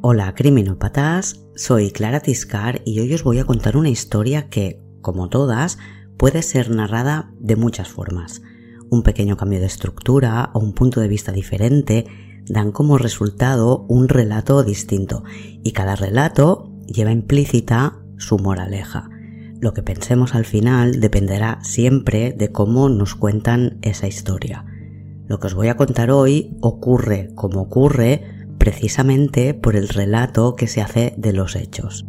Hola criminópatas, soy Clara Tiscar y hoy os voy a contar una historia que, como todas, puede ser narrada de muchas formas. Un pequeño cambio de estructura o un punto de vista diferente dan como resultado un relato distinto y cada relato lleva implícita su moraleja. Lo que pensemos al final dependerá siempre de cómo nos cuentan esa historia. Lo que os voy a contar hoy ocurre como ocurre precisamente por el relato que se hace de los hechos.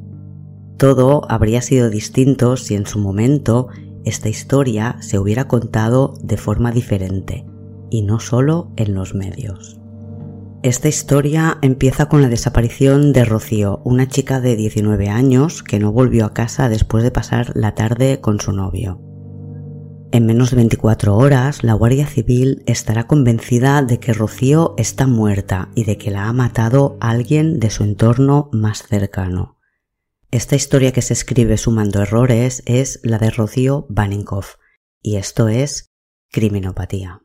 Todo habría sido distinto si en su momento esta historia se hubiera contado de forma diferente, y no solo en los medios. Esta historia empieza con la desaparición de Rocío, una chica de 19 años que no volvió a casa después de pasar la tarde con su novio. En menos de 24 horas, la Guardia Civil estará convencida de que Rocío está muerta y de que la ha matado alguien de su entorno más cercano. Esta historia que se escribe sumando errores es la de Rocío Baninkoff, y esto es criminopatía.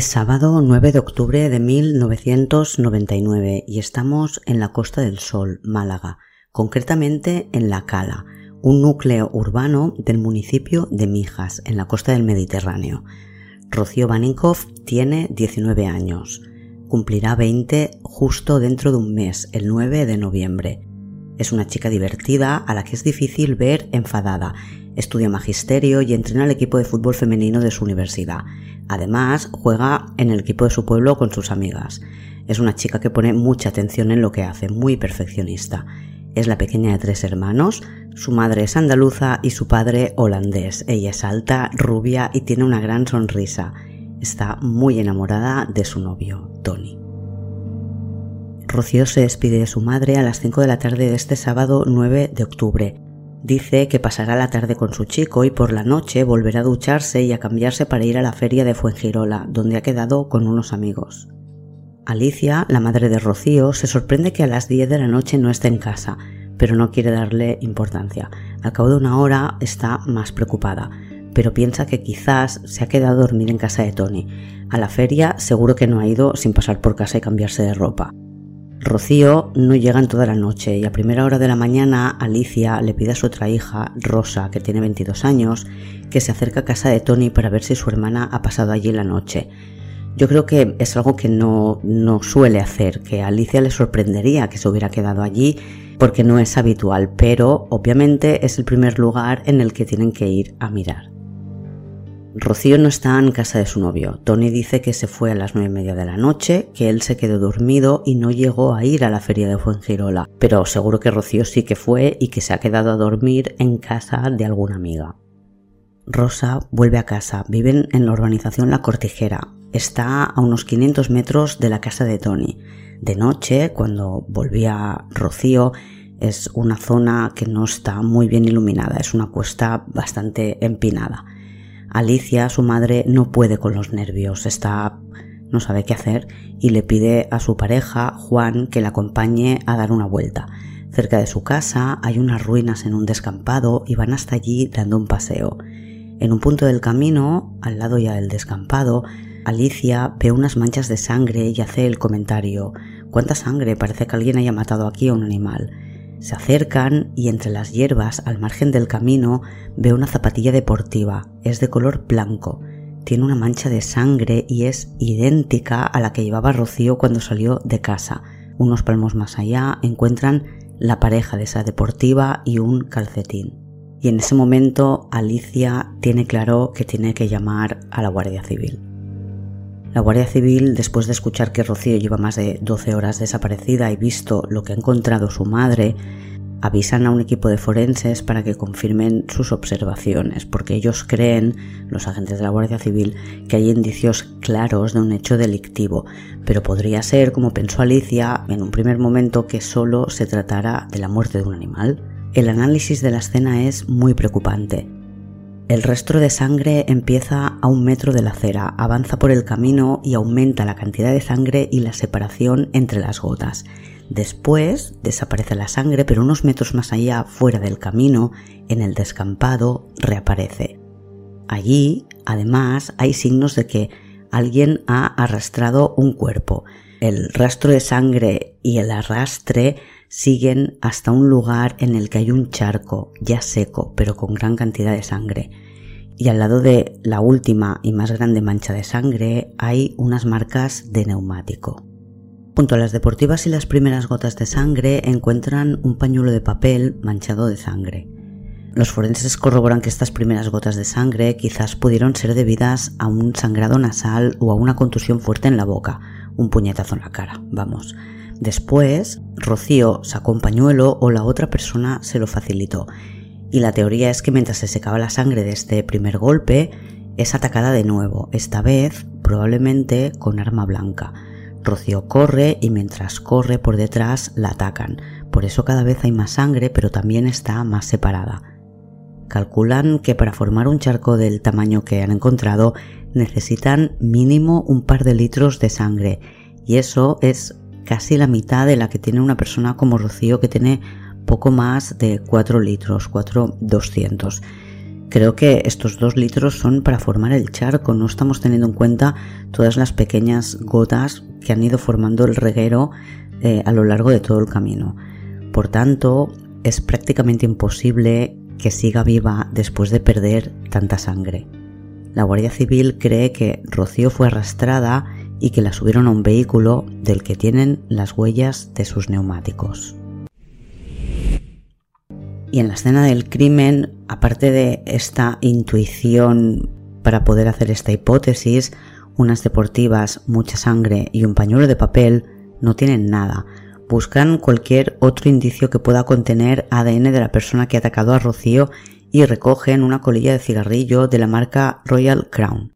Es sábado 9 de octubre de 1999 y estamos en la Costa del Sol, Málaga, concretamente en La Cala, un núcleo urbano del municipio de Mijas, en la costa del Mediterráneo. Rocío Baninkoff tiene 19 años. Cumplirá 20 justo dentro de un mes, el 9 de noviembre. Es una chica divertida a la que es difícil ver enfadada. Estudia magisterio y entrena al equipo de fútbol femenino de su universidad Además, juega en el equipo de su pueblo con sus amigas. Es una chica que pone mucha atención en lo que hace, muy perfeccionista. Es la pequeña de tres hermanos, su madre es andaluza y su padre holandés. Ella es alta, rubia y tiene una gran sonrisa. Está muy enamorada de su novio, Tony. Rocío se despide de su madre a las 5 de la tarde de este sábado 9 de octubre Dice que pasará la tarde con su chico y por la noche volverá a ducharse y a cambiarse para ir a la feria de Fuengirola, donde ha quedado con unos amigos. Alicia, la madre de Rocío, se sorprende que a las 10 de la noche no esté en casa, pero no quiere darle importancia. Al cabo de una hora está más preocupada, pero piensa que quizás se ha quedado a dormir en casa de Tony. A la feria seguro que no ha ido sin pasar por casa y cambiarse de ropa. Rocío no llega en toda la noche y a primera hora de la mañana Alicia le pide a su otra hija, Rosa, que tiene 22 años, que se acerque a casa de Tony para ver si su hermana ha pasado allí la noche. Yo creo que es algo que no, no suele hacer, que a Alicia le sorprendería que se hubiera quedado allí porque no es habitual, pero obviamente es el primer lugar en el que tienen que ir a mirar. Rocío no está en casa de su novio. Tony dice que se fue a las nueve y media de la noche, que él se quedó dormido y no llegó a ir a la feria de Fuengirola. Pero seguro que Rocío sí que fue y que se ha quedado a dormir en casa de alguna amiga. Rosa vuelve a casa. Viven en la urbanización La Cortijera. Está a unos 500 metros de la casa de Tony. De noche, cuando volvía Rocío, es una zona que no está muy bien iluminada. Es una cuesta bastante empinada. Alicia, su madre, no puede con los nervios, está no sabe qué hacer y le pide a su pareja, Juan, que la acompañe a dar una vuelta. Cerca de su casa hay unas ruinas en un descampado y van hasta allí dando un paseo. En un punto del camino, al lado ya del descampado, Alicia ve unas manchas de sangre y hace el comentario ¿Cuánta sangre? Parece que alguien haya matado aquí a un animal. Se acercan y entre las hierbas, al margen del camino, ve una zapatilla deportiva. Es de color blanco. Tiene una mancha de sangre y es idéntica a la que llevaba Rocío cuando salió de casa. Unos palmos más allá encuentran la pareja de esa deportiva y un calcetín. Y en ese momento Alicia tiene claro que tiene que llamar a la Guardia Civil. La Guardia Civil, después de escuchar que Rocío lleva más de 12 horas desaparecida y visto lo que ha encontrado su madre, avisan a un equipo de forenses para que confirmen sus observaciones, porque ellos creen, los agentes de la Guardia Civil, que hay indicios claros de un hecho delictivo, pero podría ser, como pensó Alicia en un primer momento, que solo se tratara de la muerte de un animal. El análisis de la escena es muy preocupante. El rastro de sangre empieza a un metro de la acera, avanza por el camino y aumenta la cantidad de sangre y la separación entre las gotas. Después desaparece la sangre, pero unos metros más allá, fuera del camino, en el descampado, reaparece. Allí, además, hay signos de que alguien ha arrastrado un cuerpo. El rastro de sangre y el arrastre siguen hasta un lugar en el que hay un charco ya seco, pero con gran cantidad de sangre. Y al lado de la última y más grande mancha de sangre hay unas marcas de neumático. Junto a las deportivas y las primeras gotas de sangre encuentran un pañuelo de papel manchado de sangre. Los forenses corroboran que estas primeras gotas de sangre quizás pudieron ser debidas a un sangrado nasal o a una contusión fuerte en la boca, un puñetazo en la cara, vamos. Después, Rocío sacó un pañuelo o la otra persona se lo facilitó. Y la teoría es que mientras se secaba la sangre de este primer golpe, es atacada de nuevo, esta vez probablemente con arma blanca. Rocío corre y mientras corre por detrás la atacan. Por eso cada vez hay más sangre, pero también está más separada. Calculan que para formar un charco del tamaño que han encontrado necesitan mínimo un par de litros de sangre y eso es casi la mitad de la que tiene una persona como Rocío que tiene poco más de 4 litros, 4,200. Creo que estos 2 litros son para formar el charco, no estamos teniendo en cuenta todas las pequeñas gotas que han ido formando el reguero eh, a lo largo de todo el camino. Por tanto, es prácticamente imposible que siga viva después de perder tanta sangre. La Guardia Civil cree que Rocío fue arrastrada y que la subieron a un vehículo del que tienen las huellas de sus neumáticos. Y en la escena del crimen, aparte de esta intuición para poder hacer esta hipótesis, unas deportivas, mucha sangre y un pañuelo de papel no tienen nada. Buscan cualquier otro indicio que pueda contener ADN de la persona que ha atacado a Rocío y recogen una colilla de cigarrillo de la marca Royal Crown.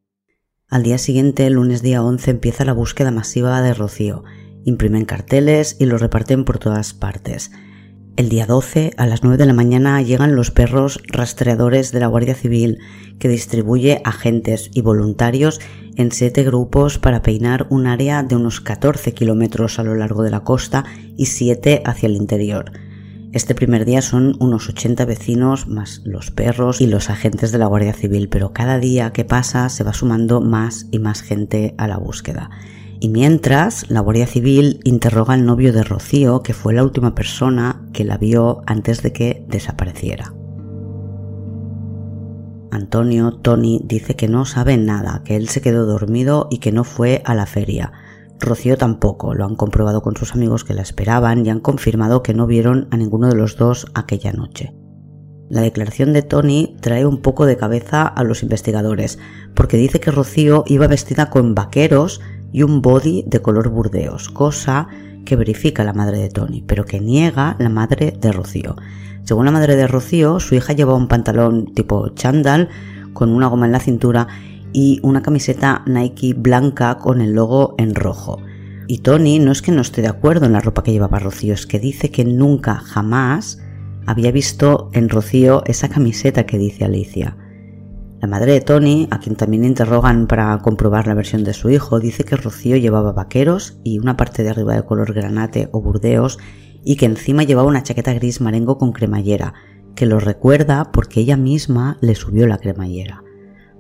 Al día siguiente, el lunes día 11, empieza la búsqueda masiva de Rocío. Imprimen carteles y los reparten por todas partes. El día 12, a las 9 de la mañana, llegan los perros rastreadores de la Guardia Civil, que distribuye agentes y voluntarios en siete grupos para peinar un área de unos 14 kilómetros a lo largo de la costa y siete hacia el interior. Este primer día son unos 80 vecinos más los perros y los agentes de la Guardia Civil, pero cada día que pasa se va sumando más y más gente a la búsqueda. Y mientras, la Guardia Civil interroga al novio de Rocío, que fue la última persona que la vio antes de que desapareciera. Antonio, Tony, dice que no sabe nada, que él se quedó dormido y que no fue a la feria. Rocío tampoco, lo han comprobado con sus amigos que la esperaban y han confirmado que no vieron a ninguno de los dos aquella noche. La declaración de Tony trae un poco de cabeza a los investigadores, porque dice que Rocío iba vestida con vaqueros y un body de color burdeos, cosa que verifica la madre de Tony, pero que niega la madre de Rocío. Según la madre de Rocío, su hija llevaba un pantalón tipo chandal con una goma en la cintura y una camiseta Nike blanca con el logo en rojo. Y Tony no es que no esté de acuerdo en la ropa que llevaba Rocío, es que dice que nunca, jamás había visto en Rocío esa camiseta que dice Alicia. La madre de Tony, a quien también interrogan para comprobar la versión de su hijo, dice que Rocío llevaba vaqueros y una parte de arriba de color granate o burdeos y que encima llevaba una chaqueta gris marengo con cremallera, que lo recuerda porque ella misma le subió la cremallera.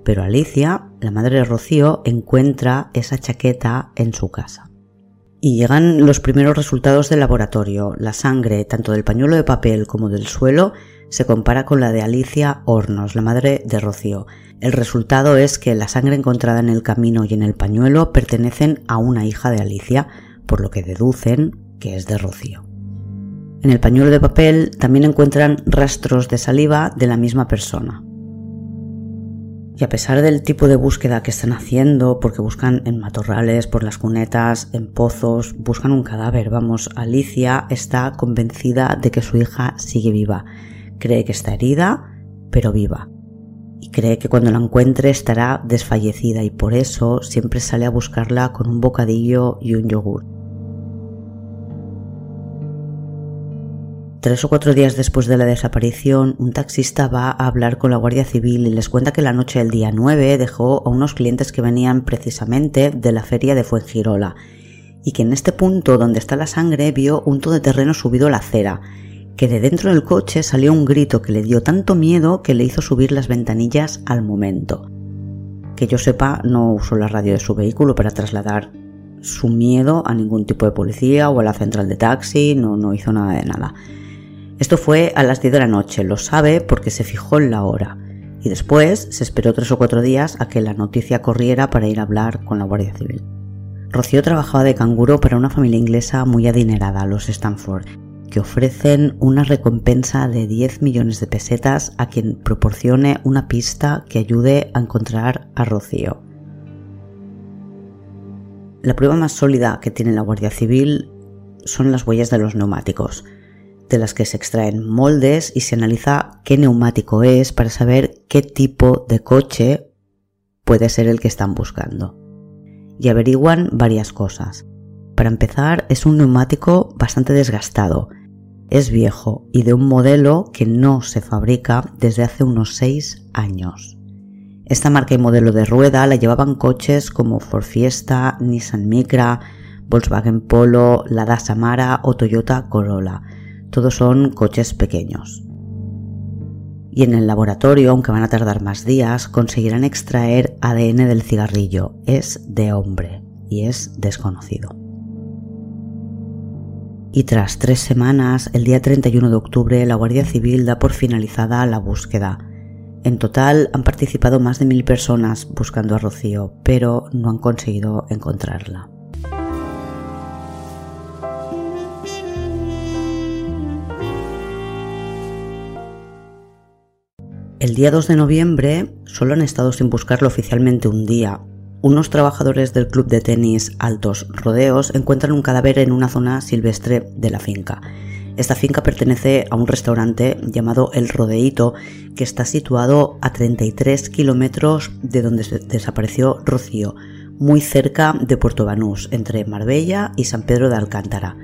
Pero Alicia, la madre de Rocío, encuentra esa chaqueta en su casa. Y llegan los primeros resultados del laboratorio. La sangre, tanto del pañuelo de papel como del suelo, se compara con la de Alicia Hornos, la madre de Rocío. El resultado es que la sangre encontrada en el camino y en el pañuelo pertenecen a una hija de Alicia, por lo que deducen que es de Rocío. En el pañuelo de papel también encuentran rastros de saliva de la misma persona. Y a pesar del tipo de búsqueda que están haciendo, porque buscan en matorrales, por las cunetas, en pozos, buscan un cadáver, vamos, Alicia está convencida de que su hija sigue viva. Cree que está herida, pero viva. Y cree que cuando la encuentre estará desfallecida y por eso siempre sale a buscarla con un bocadillo y un yogur. Tres o cuatro días después de la desaparición, un taxista va a hablar con la Guardia Civil y les cuenta que la noche del día 9 dejó a unos clientes que venían precisamente de la feria de Fuengirola y que en este punto donde está la sangre vio un todoterreno subido a la acera, que de dentro del coche salió un grito que le dio tanto miedo que le hizo subir las ventanillas al momento. Que yo sepa, no usó la radio de su vehículo para trasladar su miedo a ningún tipo de policía o a la central de taxi, no, no hizo nada de nada. Esto fue a las 10 de la noche, lo sabe porque se fijó en la hora. Y después se esperó tres o cuatro días a que la noticia corriera para ir a hablar con la Guardia Civil. Rocío trabajaba de canguro para una familia inglesa muy adinerada, los Stanford, que ofrecen una recompensa de 10 millones de pesetas a quien proporcione una pista que ayude a encontrar a Rocío. La prueba más sólida que tiene la Guardia Civil son las huellas de los neumáticos de las que se extraen moldes y se analiza qué neumático es para saber qué tipo de coche puede ser el que están buscando. Y averiguan varias cosas. Para empezar, es un neumático bastante desgastado, es viejo y de un modelo que no se fabrica desde hace unos 6 años. Esta marca y modelo de rueda la llevaban coches como Ford Fiesta, Nissan Micra, Volkswagen Polo, Lada Samara o Toyota Corolla, todos son coches pequeños. Y en el laboratorio, aunque van a tardar más días, conseguirán extraer ADN del cigarrillo. Es de hombre y es desconocido. Y tras tres semanas, el día 31 de octubre, la Guardia Civil da por finalizada la búsqueda. En total han participado más de mil personas buscando a Rocío, pero no han conseguido encontrarla. El día 2 de noviembre solo han estado sin buscarlo oficialmente un día. Unos trabajadores del club de tenis Altos Rodeos encuentran un cadáver en una zona silvestre de la finca. Esta finca pertenece a un restaurante llamado El Rodeito, que está situado a 33 kilómetros de donde desapareció Rocío, muy cerca de Puerto Banús, entre Marbella y San Pedro de Alcántara.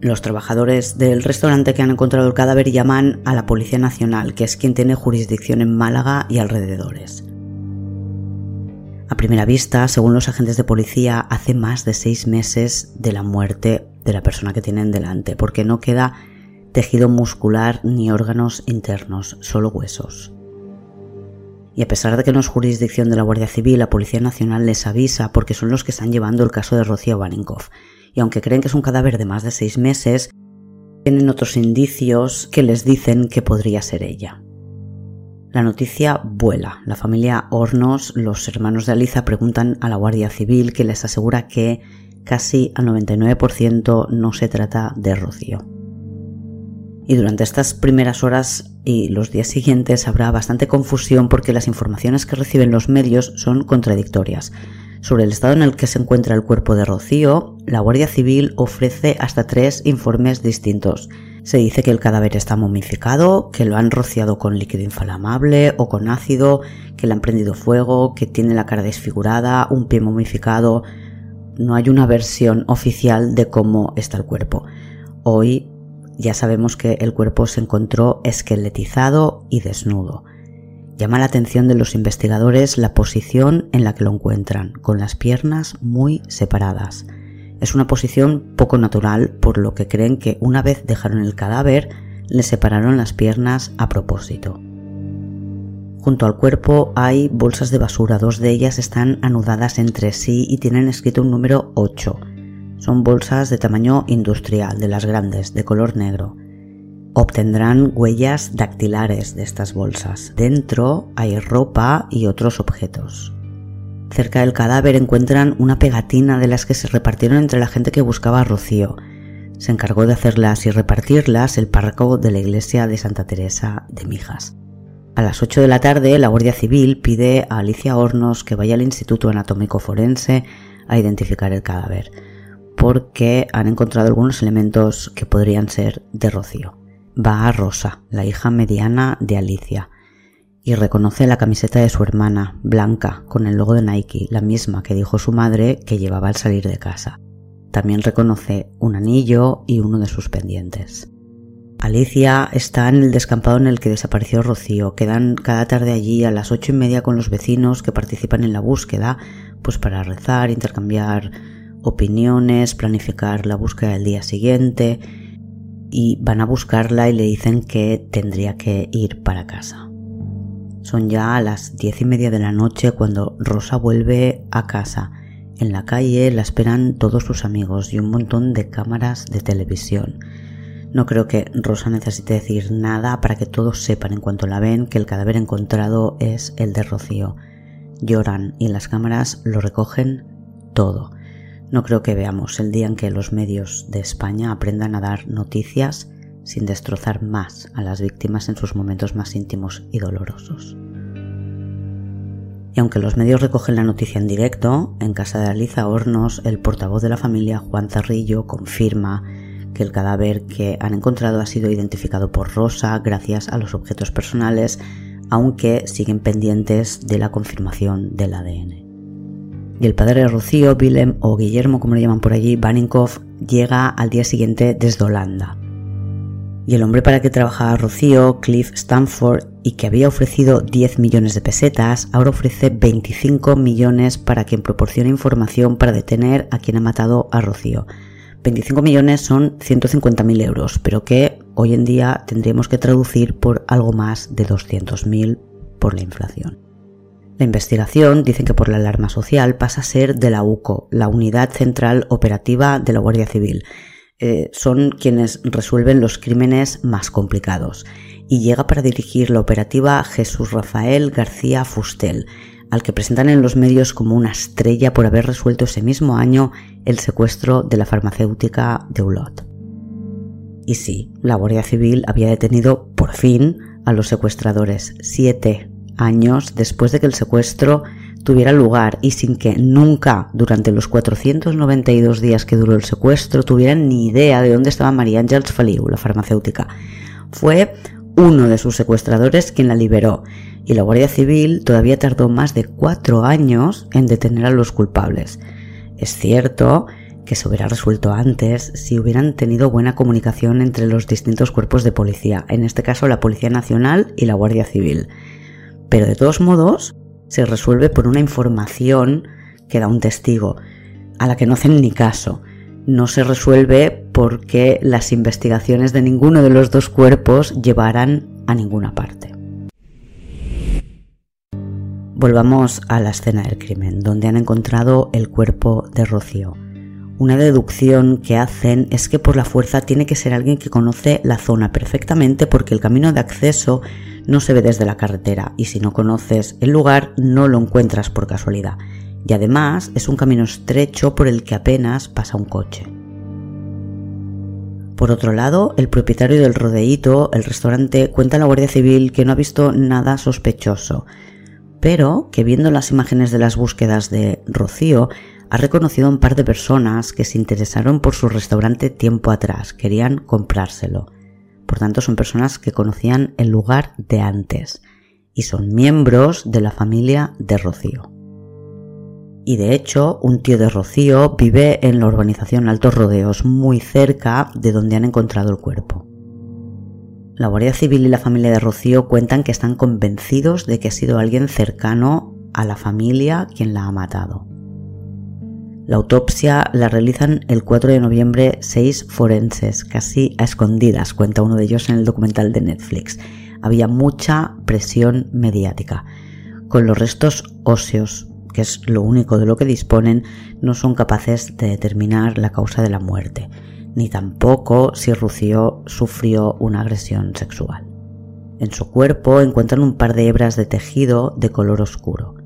Los trabajadores del restaurante que han encontrado el cadáver llaman a la Policía Nacional, que es quien tiene jurisdicción en Málaga y alrededores. A primera vista, según los agentes de policía, hace más de seis meses de la muerte de la persona que tienen delante, porque no queda tejido muscular ni órganos internos, solo huesos. Y a pesar de que no es jurisdicción de la Guardia Civil, la Policía Nacional les avisa porque son los que están llevando el caso de Rocío Baninkoff y aunque creen que es un cadáver de más de seis meses, tienen otros indicios que les dicen que podría ser ella. La noticia vuela. La familia Hornos, los hermanos de Aliza, preguntan a la Guardia Civil que les asegura que casi al 99% no se trata de Rocío. Y durante estas primeras horas y los días siguientes habrá bastante confusión porque las informaciones que reciben los medios son contradictorias. Sobre el estado en el que se encuentra el cuerpo de Rocío, la Guardia Civil ofrece hasta tres informes distintos. Se dice que el cadáver está momificado, que lo han rociado con líquido inflamable o con ácido, que le han prendido fuego, que tiene la cara desfigurada, un pie momificado. No hay una versión oficial de cómo está el cuerpo. Hoy ya sabemos que el cuerpo se encontró esqueletizado y desnudo. Llama la atención de los investigadores la posición en la que lo encuentran, con las piernas muy separadas. Es una posición poco natural, por lo que creen que una vez dejaron el cadáver, le separaron las piernas a propósito. Junto al cuerpo hay bolsas de basura, dos de ellas están anudadas entre sí y tienen escrito un número 8. Son bolsas de tamaño industrial, de las grandes, de color negro obtendrán huellas dactilares de estas bolsas. Dentro hay ropa y otros objetos. Cerca del cadáver encuentran una pegatina de las que se repartieron entre la gente que buscaba a Rocío. Se encargó de hacerlas y repartirlas el párroco de la iglesia de Santa Teresa de Mijas. A las 8 de la tarde, la Guardia Civil pide a Alicia Hornos que vaya al Instituto Anatómico Forense a identificar el cadáver, porque han encontrado algunos elementos que podrían ser de Rocío. Va a Rosa, la hija mediana de Alicia, y reconoce la camiseta de su hermana, blanca, con el logo de Nike, la misma que dijo su madre que llevaba al salir de casa. También reconoce un anillo y uno de sus pendientes. Alicia está en el descampado en el que desapareció Rocío. Quedan cada tarde allí a las ocho y media con los vecinos que participan en la búsqueda, pues para rezar, intercambiar opiniones, planificar la búsqueda del día siguiente y van a buscarla y le dicen que tendría que ir para casa. Son ya a las diez y media de la noche cuando Rosa vuelve a casa. En la calle la esperan todos sus amigos y un montón de cámaras de televisión. No creo que Rosa necesite decir nada para que todos sepan en cuanto la ven que el cadáver encontrado es el de Rocío. Lloran y las cámaras lo recogen todo. No creo que veamos el día en que los medios de España aprendan a dar noticias sin destrozar más a las víctimas en sus momentos más íntimos y dolorosos. Y aunque los medios recogen la noticia en directo, en casa de Aliza Hornos, el portavoz de la familia, Juan Zarrillo, confirma que el cadáver que han encontrado ha sido identificado por Rosa gracias a los objetos personales, aunque siguen pendientes de la confirmación del ADN. Y el padre de Rocío, Willem o Guillermo, como lo llaman por allí, Baninkoff, llega al día siguiente desde Holanda y el hombre para que trabajaba Rocío, Cliff Stanford, y que había ofrecido 10 millones de pesetas, ahora ofrece 25 millones para quien proporcione información para detener a quien ha matado a Rocío. 25 millones son 150.000 euros, pero que hoy en día tendríamos que traducir por algo más de 200.000 por la inflación. La investigación, dicen que por la alarma social, pasa a ser de la UCO, la Unidad Central Operativa de la Guardia Civil, eh, son quienes resuelven los crímenes más complicados y llega para dirigir la operativa Jesús Rafael García Fustel, al que presentan en los medios como una estrella por haber resuelto ese mismo año el secuestro de la farmacéutica de Ulot. Y sí, la Guardia Civil había detenido por fin a los secuestradores siete años después de que el secuestro tuviera lugar y sin que nunca durante los 492 días que duró el secuestro tuvieran ni idea de dónde estaba María Ángels Faliu, la farmacéutica. Fue uno de sus secuestradores quien la liberó y la Guardia Civil todavía tardó más de cuatro años en detener a los culpables. Es cierto que se hubiera resuelto antes si hubieran tenido buena comunicación entre los distintos cuerpos de policía, en este caso la Policía Nacional y la Guardia Civil. Pero de todos modos, se resuelve por una información que da un testigo, a la que no hacen ni caso. No se resuelve porque las investigaciones de ninguno de los dos cuerpos llevarán a ninguna parte. Volvamos a la escena del crimen, donde han encontrado el cuerpo de Rocío. Una deducción que hacen es que por la fuerza tiene que ser alguien que conoce la zona perfectamente porque el camino de acceso no se ve desde la carretera y si no conoces el lugar no lo encuentras por casualidad. Y además es un camino estrecho por el que apenas pasa un coche. Por otro lado, el propietario del rodeíto, el restaurante, cuenta a la Guardia Civil que no ha visto nada sospechoso, pero que viendo las imágenes de las búsquedas de Rocío, ha reconocido a un par de personas que se interesaron por su restaurante tiempo atrás, querían comprárselo. Por tanto, son personas que conocían el lugar de antes y son miembros de la familia de Rocío. Y de hecho, un tío de Rocío vive en la urbanización Altos Rodeos, muy cerca de donde han encontrado el cuerpo. La Guardia Civil y la familia de Rocío cuentan que están convencidos de que ha sido alguien cercano a la familia quien la ha matado. La autopsia la realizan el 4 de noviembre seis forenses, casi a escondidas, cuenta uno de ellos en el documental de Netflix. Había mucha presión mediática. Con los restos óseos, que es lo único de lo que disponen, no son capaces de determinar la causa de la muerte, ni tampoco si Rocío sufrió una agresión sexual. En su cuerpo encuentran un par de hebras de tejido de color oscuro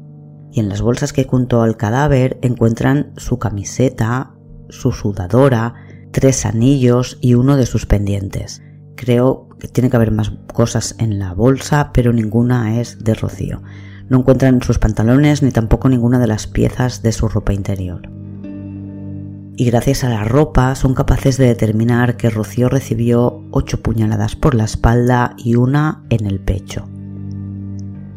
y en las bolsas que juntó al cadáver encuentran su camiseta, su sudadora, tres anillos y uno de sus pendientes. Creo que tiene que haber más cosas en la bolsa, pero ninguna es de Rocío. No encuentran sus pantalones ni tampoco ninguna de las piezas de su ropa interior. Y gracias a la ropa son capaces de determinar que Rocío recibió ocho puñaladas por la espalda y una en el pecho.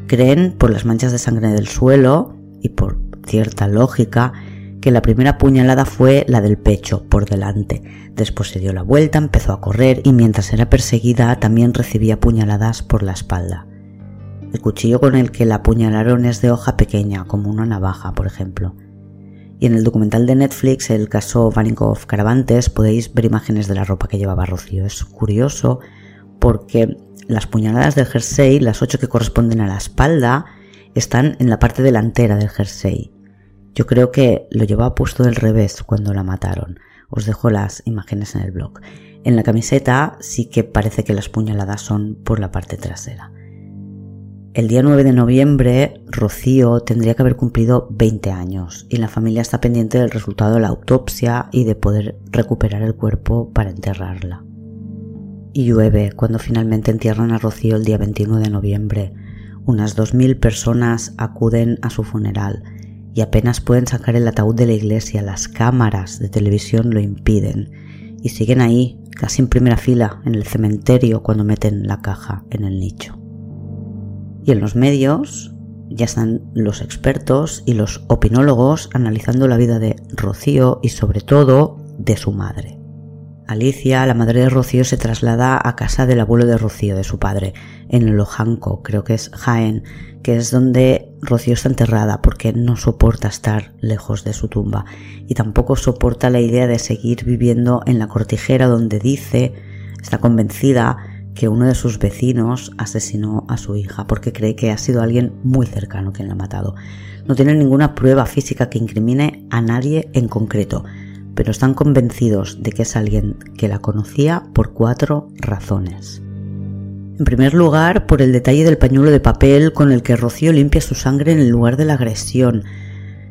Creen, por las manchas de sangre del suelo y por cierta lógica, que la primera puñalada fue la del pecho, por delante. Después se dio la vuelta, empezó a correr y mientras era perseguida también recibía puñaladas por la espalda. El cuchillo con el que la apuñalaron es de hoja pequeña, como una navaja, por ejemplo. Y en el documental de Netflix, el caso Vanikov Caravantes, podéis ver imágenes de la ropa que llevaba Rocío. Es curioso porque las puñaladas del jersey, las ocho que corresponden a la espalda, están en la parte delantera del jersey. Yo creo que lo llevaba puesto del revés cuando la mataron. Os dejo las imágenes en el blog. En la camiseta sí que parece que las puñaladas son por la parte trasera. El día 9 de noviembre, Rocío tendría que haber cumplido 20 años y la familia está pendiente del resultado de la autopsia y de poder recuperar el cuerpo para enterrarla. Y llueve cuando finalmente entierran a Rocío el día 21 de noviembre. Unas 2.000 personas acuden a su funeral y apenas pueden sacar el ataúd de la iglesia, las cámaras de televisión lo impiden y siguen ahí, casi en primera fila, en el cementerio cuando meten la caja en el nicho. Y en los medios ya están los expertos y los opinólogos analizando la vida de Rocío y sobre todo de su madre. Alicia, la madre de Rocío, se traslada a casa del abuelo de Rocío, de su padre, en Lojanco, creo que es Jaén, que es donde Rocío está enterrada porque no soporta estar lejos de su tumba y tampoco soporta la idea de seguir viviendo en la cortijera donde dice, está convencida que uno de sus vecinos asesinó a su hija porque cree que ha sido alguien muy cercano quien la ha matado. No tiene ninguna prueba física que incrimine a nadie en concreto, pero están convencidos de que es alguien que la conocía por cuatro razones. En primer lugar, por el detalle del pañuelo de papel con el que Rocío limpia su sangre en el lugar de la agresión.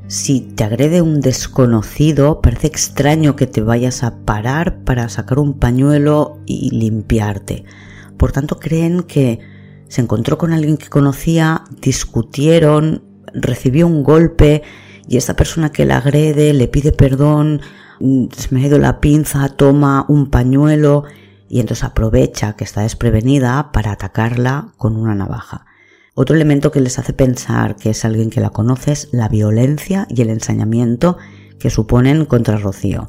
Si te agrede un desconocido, parece extraño que te vayas a parar para sacar un pañuelo y limpiarte. Por tanto, creen que se encontró con alguien que conocía, discutieron, recibió un golpe y esta persona que la agrede le pide perdón, se me ha ido la pinza, toma un pañuelo y entonces aprovecha que está desprevenida para atacarla con una navaja. Otro elemento que les hace pensar que es alguien que la conoce es la violencia y el ensañamiento que suponen contra Rocío.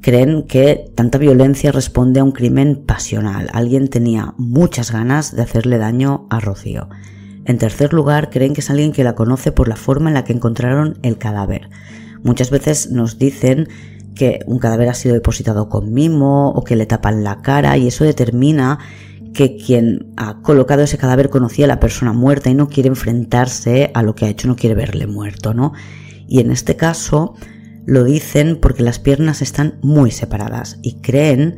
Creen que tanta violencia responde a un crimen pasional. Alguien tenía muchas ganas de hacerle daño a Rocío. En tercer lugar, creen que es alguien que la conoce por la forma en la que encontraron el cadáver. Muchas veces nos dicen que un cadáver ha sido depositado con mimo o que le tapan la cara y eso determina que quien ha colocado ese cadáver conocía a la persona muerta y no quiere enfrentarse a lo que ha hecho, no quiere verle muerto, ¿no? Y en este caso lo dicen porque las piernas están muy separadas y creen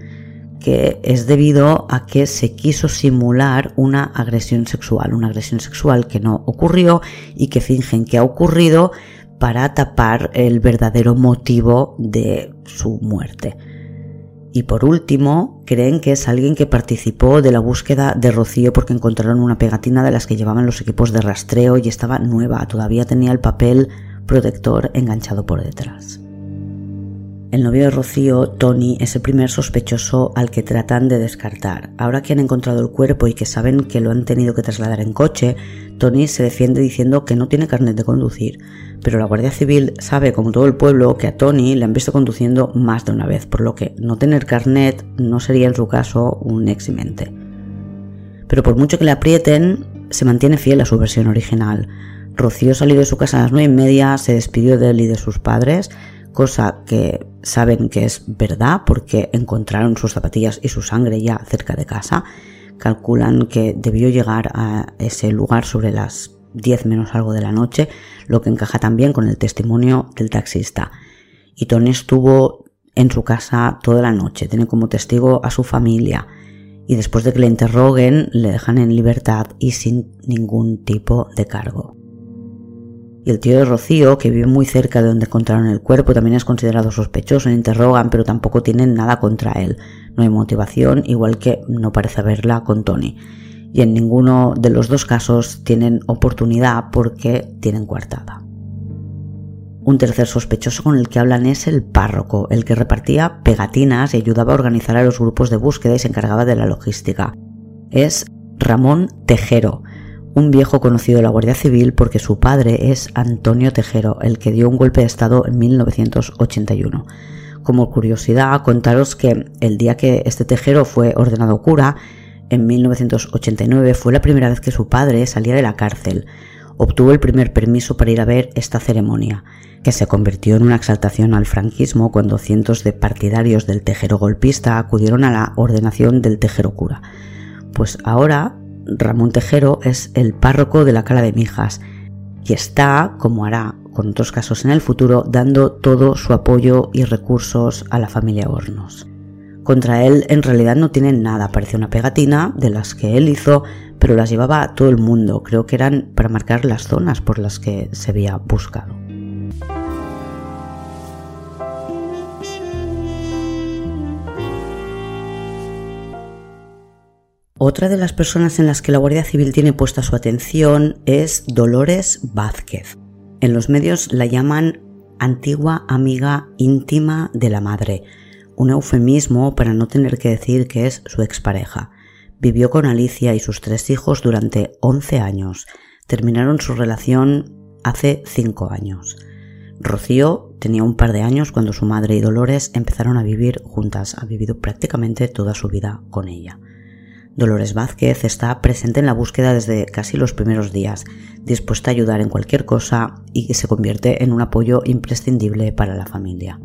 que es debido a que se quiso simular una agresión sexual, una agresión sexual que no ocurrió y que fingen que ha ocurrido para tapar el verdadero motivo de su muerte. Y por último, creen que es alguien que participó de la búsqueda de Rocío porque encontraron una pegatina de las que llevaban los equipos de rastreo y estaba nueva, todavía tenía el papel protector enganchado por detrás. El novio de Rocío, Tony, es el primer sospechoso al que tratan de descartar. Ahora que han encontrado el cuerpo y que saben que lo han tenido que trasladar en coche, Tony se defiende diciendo que no tiene carnet de conducir. Pero la Guardia Civil sabe, como todo el pueblo, que a Tony le han visto conduciendo más de una vez, por lo que no tener carnet no sería en su caso un eximente. Pero por mucho que le aprieten, se mantiene fiel a su versión original. Rocío salió de su casa a las nueve y media, se despidió de él y de sus padres, cosa que saben que es verdad porque encontraron sus zapatillas y su sangre ya cerca de casa. Calculan que debió llegar a ese lugar sobre las 10 menos algo de la noche, lo que encaja también con el testimonio del taxista. Y Tony estuvo en su casa toda la noche, tiene como testigo a su familia y después de que le interroguen le dejan en libertad y sin ningún tipo de cargo. Y el tío de Rocío, que vive muy cerca de donde encontraron el cuerpo, también es considerado sospechoso, interrogan, pero tampoco tienen nada contra él. No hay motivación, igual que no parece haberla con Tony. Y en ninguno de los dos casos tienen oportunidad porque tienen coartada. Un tercer sospechoso con el que hablan es el párroco, el que repartía pegatinas y ayudaba a organizar a los grupos de búsqueda y se encargaba de la logística. Es Ramón Tejero, un viejo conocido de la Guardia Civil porque su padre es Antonio Tejero, el que dio un golpe de Estado en 1981. Como curiosidad, contaros que el día que este Tejero fue ordenado cura, en 1989, fue la primera vez que su padre salía de la cárcel. Obtuvo el primer permiso para ir a ver esta ceremonia, que se convirtió en una exaltación al franquismo cuando cientos de partidarios del Tejero golpista acudieron a la ordenación del Tejero cura. Pues ahora Ramón Tejero es el párroco de la Cala de Mijas y está, como hará con otros casos en el futuro, dando todo su apoyo y recursos a la familia Hornos. Contra él en realidad no tienen nada, parece una pegatina de las que él hizo, pero las llevaba a todo el mundo, creo que eran para marcar las zonas por las que se había buscado. Otra de las personas en las que la Guardia Civil tiene puesta su atención es Dolores Vázquez. En los medios la llaman antigua amiga íntima de la madre, un eufemismo para no tener que decir que es su expareja. Vivió con Alicia y sus tres hijos durante 11 años. Terminaron su relación hace 5 años. Rocío tenía un par de años cuando su madre y Dolores empezaron a vivir juntas. Ha vivido prácticamente toda su vida con ella. Dolores Vázquez está presente en la búsqueda desde casi los primeros días, dispuesta a ayudar en cualquier cosa y se convierte en un apoyo imprescindible para la familia.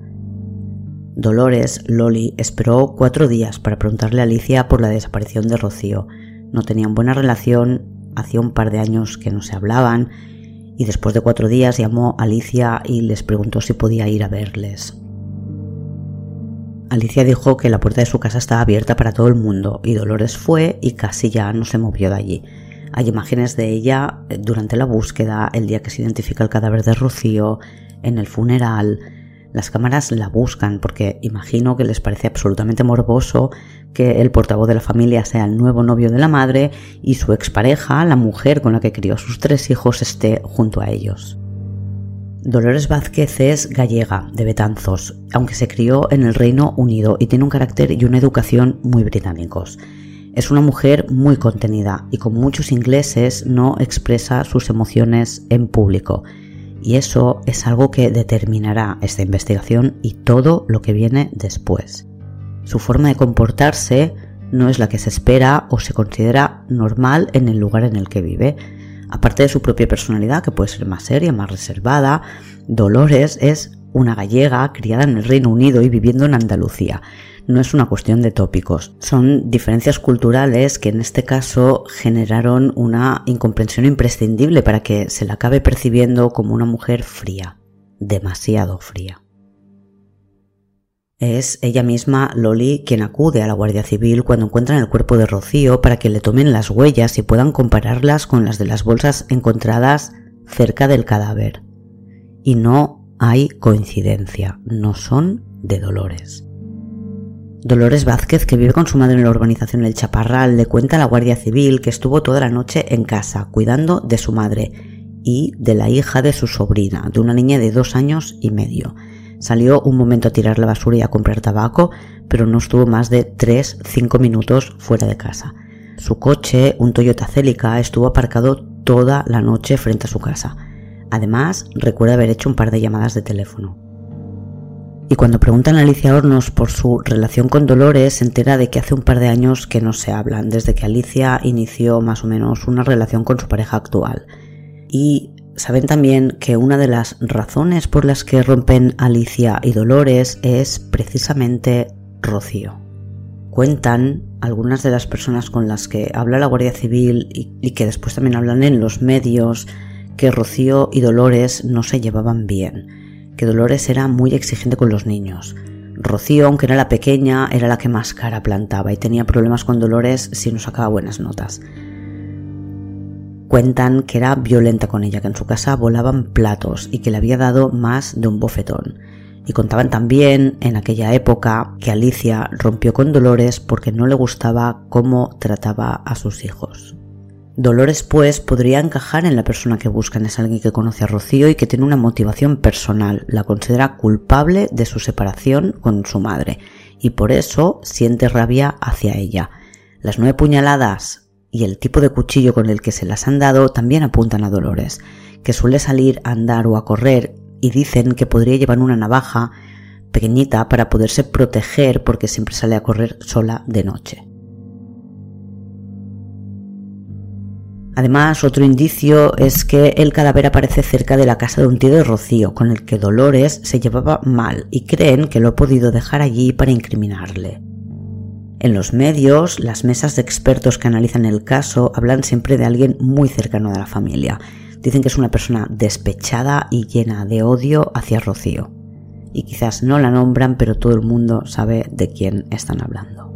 Dolores, Loli, esperó cuatro días para preguntarle a Alicia por la desaparición de Rocío. No tenían buena relación, hacía un par de años que no se hablaban, y después de cuatro días llamó a Alicia y les preguntó si podía ir a verles. Alicia dijo que la puerta de su casa estaba abierta para todo el mundo y Dolores fue y casi ya no se movió de allí. Hay imágenes de ella eh, durante la búsqueda, el día que se identifica el cadáver de Rocío, en el funeral. Las cámaras la buscan porque imagino que les parece absolutamente morboso que el portavoz de la familia sea el nuevo novio de la madre y su expareja, la mujer con la que crió sus tres hijos, esté junto a ellos. Dolores Vázquez es gallega, de Betanzos, aunque se crió en el Reino Unido y tiene un carácter y una educación muy británicos. Es una mujer muy contenida y como muchos ingleses no expresa sus emociones en público. Y eso es algo que determinará esta investigación y todo lo que viene después. Su forma de comportarse no es la que se espera o se considera normal en el lugar en el que vive Aparte de su propia personalidad, que puede ser más seria, más reservada, Dolores es una gallega criada en el Reino Unido y viviendo en Andalucía. No es una cuestión de tópicos, son diferencias culturales que en este caso generaron una incomprensión imprescindible para que se la acabe percibiendo como una mujer fría, demasiado fría. Es ella misma, Loli, quien acude a la Guardia Civil cuando encuentran el cuerpo de Rocío para que le tomen las huellas y puedan compararlas con las de las bolsas encontradas cerca del cadáver. Y no hay coincidencia, no son de Dolores. Dolores Vázquez, que vive con su madre en la urbanización El Chaparral, le cuenta a la Guardia Civil que estuvo toda la noche en casa cuidando de su madre y de la hija de su sobrina, de una niña de dos años y medio Salió un momento a tirar la basura y a comprar tabaco, pero no estuvo más de 3-5 minutos fuera de casa. Su coche, un Toyota Celica, estuvo aparcado toda la noche frente a su casa. Además, recuerda haber hecho un par de llamadas de teléfono. Y cuando preguntan a Alicia Hornos por su relación con Dolores, se entera de que hace un par de años que no se hablan, desde que Alicia inició más o menos una relación con su pareja actual. Y Saben también que una de las razones por las que rompen Alicia y Dolores es precisamente Rocío. Cuentan algunas de las personas con las que habla la Guardia Civil y, que después también hablan en los medios que Rocío y Dolores no se llevaban bien, que Dolores era muy exigente con los niños. Rocío, aunque era la pequeña, era la que más cara plantaba y tenía problemas con Dolores si no sacaba buenas notas. Cuentan que era violenta con ella, que en su casa volaban platos y que le había dado más de un bofetón. Y contaban también en aquella época que Alicia rompió con Dolores porque no le gustaba cómo trataba a sus hijos. Dolores, pues, podría encajar en la persona que buscan. Es alguien que conoce a Rocío y que tiene una motivación personal. La considera culpable de su separación con su madre y por eso siente rabia hacia ella. Las nueve puñaladas y el tipo de cuchillo con el que se las han dado también apuntan a Dolores, que suele salir a andar o a correr y dicen que podría llevar una navaja pequeñita para poderse proteger porque siempre sale a correr sola de noche. Además, otro indicio es que el cadáver aparece cerca de la casa de un tío de Rocío, con el que Dolores se llevaba mal y creen que lo ha podido dejar allí para incriminarle. En los medios, las mesas de expertos que analizan el caso hablan siempre de alguien muy cercano a la familia, Dicen que es una persona despechada y llena de odio hacia Rocío. Y quizás no la nombran, pero todo el mundo sabe de quién están hablando.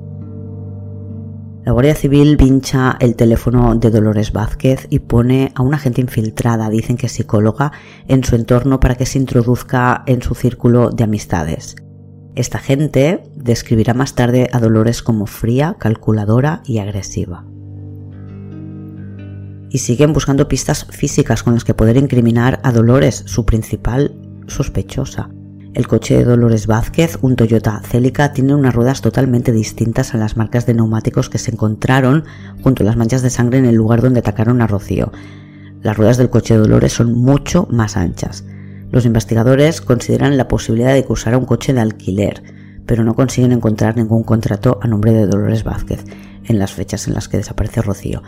La Guardia Civil pincha el teléfono de Dolores Vázquez y pone a una gente infiltrada, dicen que psicóloga, en su entorno para que se introduzca en su círculo de amistades. Esta gente describirá más tarde a Dolores como fría, calculadora y agresiva y siguen buscando pistas físicas con las que poder incriminar a Dolores, su principal sospechosa. El coche de Dolores Vázquez, un Toyota Celica, tiene unas ruedas totalmente distintas a las marcas de neumáticos que se encontraron junto a las manchas de sangre en el lugar donde atacaron a Rocío. Las ruedas del coche de Dolores son mucho más anchas. Los investigadores consideran la posibilidad de que usara un coche de alquiler, pero no consiguen encontrar ningún contrato a nombre de Dolores Vázquez en las fechas en las que desaparece Rocío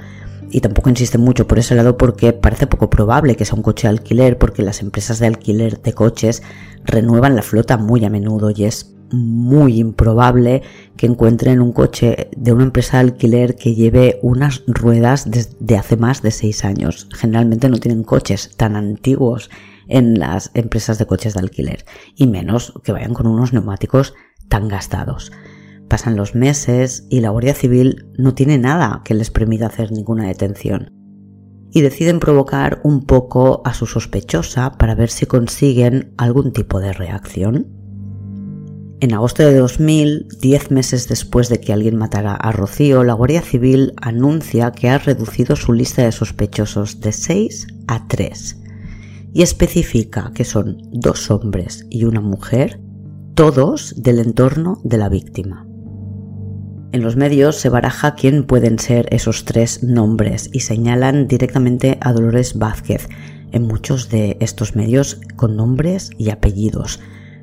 y tampoco insiste mucho por ese lado porque parece poco probable que sea un coche de alquiler porque las empresas de alquiler de coches renuevan la flota muy a menudo y es muy improbable que encuentren un coche de una empresa de alquiler que lleve unas ruedas de hace más de seis años. Generalmente no tienen coches tan antiguos en las empresas de coches de alquiler y menos que vayan con unos neumáticos tan gastados. Pasan los meses y la Guardia Civil no tiene nada que les permita hacer ninguna detención. Y deciden provocar un poco a su sospechosa para ver si consiguen algún tipo de reacción. En agosto de 2000, diez meses después de que alguien matara a Rocío, la Guardia Civil anuncia que ha reducido su lista de sospechosos de 6 a 3 y especifica que son dos hombres y una mujer, todos del entorno de la víctima. En los medios se baraja quién pueden ser esos tres nombres y señalan directamente a Dolores Vázquez, en muchos de estos medios con nombres y apellidos.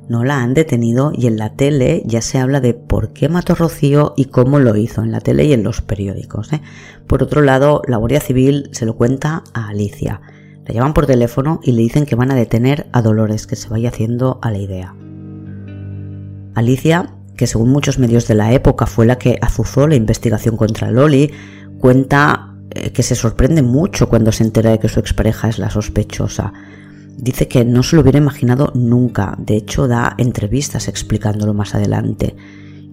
No la han detenido y en la tele ya se habla de por qué mató Rocío y cómo lo hizo en la tele y en los periódicos. ¿eh? Por otro lado, la Guardia Civil se lo cuenta a Alicia. La llaman por teléfono y le dicen que van a detener a Dolores, que se vaya haciendo a la idea. Alicia que según muchos medios de la época fue la que azuzó la investigación contra Loli, cuenta eh, que se sorprende mucho cuando se entera de que su expareja es la sospechosa. Dice que no se lo hubiera imaginado nunca, de hecho da entrevistas explicándolo más adelante.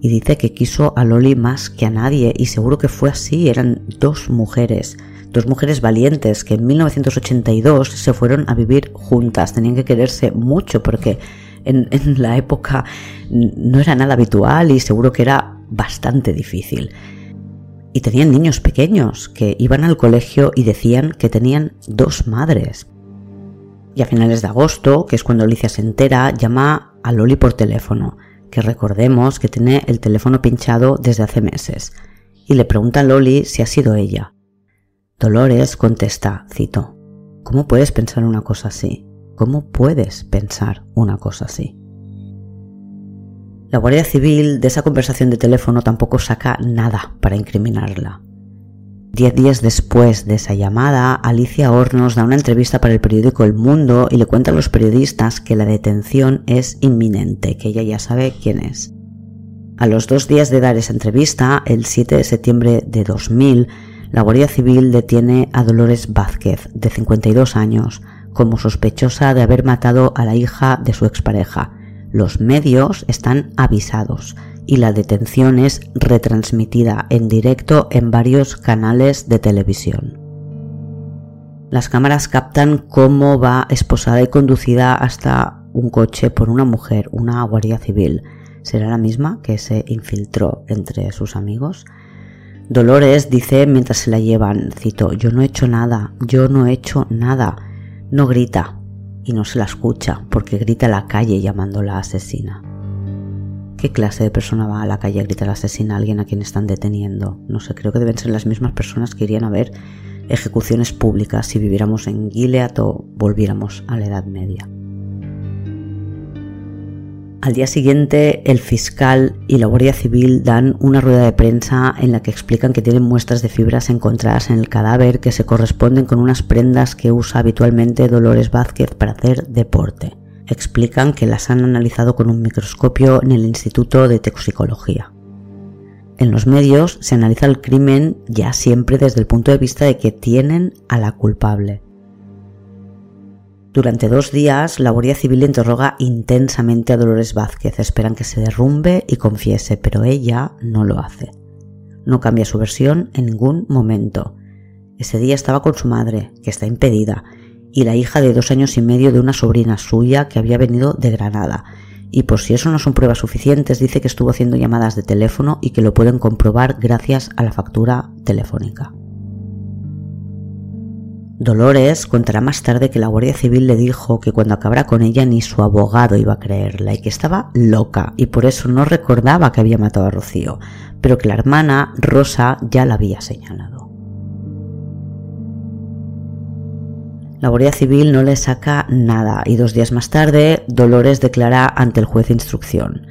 Y dice que quiso a Loli más que a nadie y seguro que fue así, eran dos mujeres, dos mujeres valientes que en 1982 se fueron a vivir juntas, tenían que quererse mucho porque en, la época no era nada habitual y seguro que era bastante difícil. Y tenían niños pequeños que iban al colegio y decían que tenían dos madres. Y a finales de agosto, que es cuando Alicia se entera, llama a Loli por teléfono, que recordemos que tiene el teléfono pinchado desde hace meses, y le pregunta a Loli si ha sido ella. Dolores contesta, cito, ¿Cómo puedes pensar una cosa así? ¿Cómo puedes pensar una cosa así? La Guardia Civil de esa conversación de teléfono tampoco saca nada para incriminarla. Diez días después de esa llamada, Alicia Hornos da una entrevista para el periódico El Mundo y le cuenta a los periodistas que la detención es inminente, que ella ya sabe quién es. A los dos días de dar esa entrevista, el 7 de septiembre de 2000, la Guardia Civil detiene a Dolores Vázquez, de 52 años, como sospechosa de haber matado a la hija de su expareja. Los medios están avisados y la detención es retransmitida en directo en varios canales de televisión. Las cámaras captan cómo va esposada y conducida hasta un coche por una mujer, una guardia civil. ¿Será la misma que se infiltró entre sus amigos? Dolores dice mientras se la llevan, cito, yo no he hecho nada, yo no he hecho nada. No grita y no se la escucha porque grita a la calle llamándola asesina. ¿Qué clase de persona va a la calle a gritar asesina a alguien a quien están deteniendo? No sé, creo que deben ser las mismas personas que irían a ver ejecuciones públicas si viviéramos en Gilead o volviéramos a la Edad Media. Al día siguiente, el fiscal y la Guardia Civil dan una rueda de prensa en la que explican que tienen muestras de fibras encontradas en el cadáver que se corresponden con unas prendas que usa habitualmente Dolores Vázquez para hacer deporte. Explican que las han analizado con un microscopio en el Instituto de Toxicología. En los medios se analiza el crimen ya siempre desde el punto de vista de que tienen a la culpable. Durante dos días, la Guardia Civil interroga intensamente a Dolores Vázquez. Esperan que se derrumbe y confiese, pero ella no lo hace. No cambia su versión en ningún momento. Ese día estaba con su madre, que está impedida, y la hija de dos años y medio de una sobrina suya que había venido de Granada. Y por si eso no son pruebas suficientes, dice que estuvo haciendo llamadas de teléfono y que lo pueden comprobar gracias a la factura telefónica. Dolores contará más tarde que la Guardia Civil le dijo que cuando acabara con ella ni su abogado iba a creerla y que estaba loca y por eso no recordaba que había matado a Rocío, pero que la hermana Rosa ya la había señalado. La Guardia Civil no le saca nada y dos días más tarde Dolores declara ante el juez de instrucción.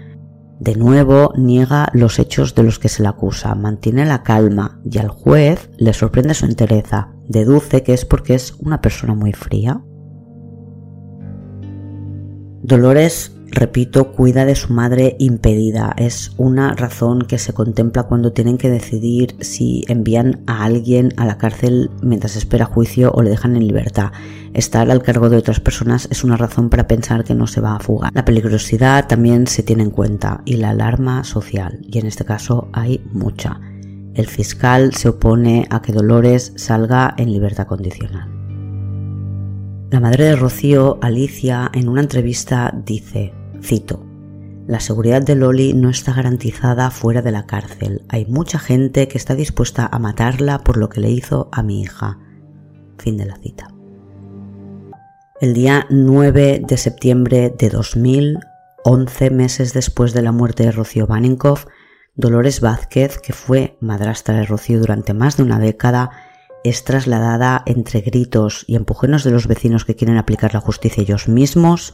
De nuevo niega los hechos de los que se le acusa, mantiene la calma y al juez le sorprende su entereza. Deduce que es porque es una persona muy fría. Dolores repito, cuida de su madre impedida. Es una razón que se contempla cuando tienen que decidir si envían a alguien a la cárcel mientras espera juicio o le dejan en libertad. Estar al cargo de otras personas es una razón para pensar que no se va a fugar. La peligrosidad también se tiene en cuenta y la alarma social, y en este caso hay mucha. El fiscal se opone a que Dolores salga en libertad condicional. La madre de Rocío, Alicia, en una entrevista dice, cito, la seguridad de Loli no está garantizada fuera de la cárcel. Hay mucha gente que está dispuesta a matarla por lo que le hizo a mi hija. Fin de la cita. El día 9 de septiembre de 2000, 11 meses después de la muerte de Rocío Baninkoff, Dolores Vázquez, que fue madrastra de Rocío durante más de una década, es trasladada entre gritos y empujones de los vecinos que quieren aplicar la justicia ellos mismos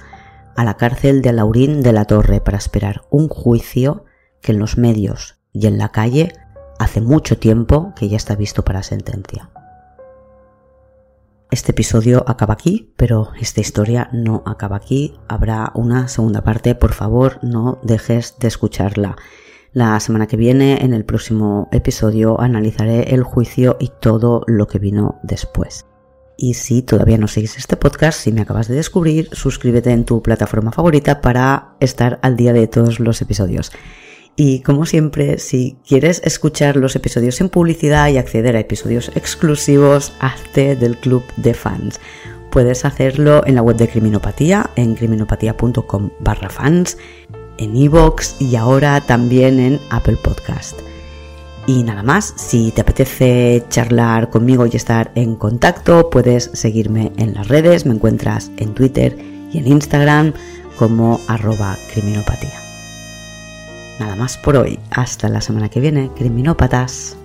a la cárcel de Laurín de la Torre para esperar un juicio que en los medios y en la calle hace mucho tiempo que ya está visto para sentencia. Este episodio acaba aquí, pero esta historia no acaba aquí. Habrá una segunda parte, por favor no dejes de escucharla. La semana que viene, en el próximo episodio, analizaré el juicio y todo lo que vino después. Y si todavía no sigues este podcast, si me acabas de descubrir, suscríbete en tu plataforma favorita para estar al día de todos los episodios. Y como siempre, si quieres escuchar los episodios en publicidad y acceder a episodios exclusivos, hazte del club de fans. Puedes hacerlo en la web de Criminopatía, en criminopatía.com barra fans en Evox y ahora también en Apple Podcast. Y nada más, si te apetece charlar conmigo y estar en contacto, puedes seguirme en las redes, me encuentras en Twitter y en Instagram como arroba criminopatía. Nada más por hoy, hasta la semana que viene, criminópatas.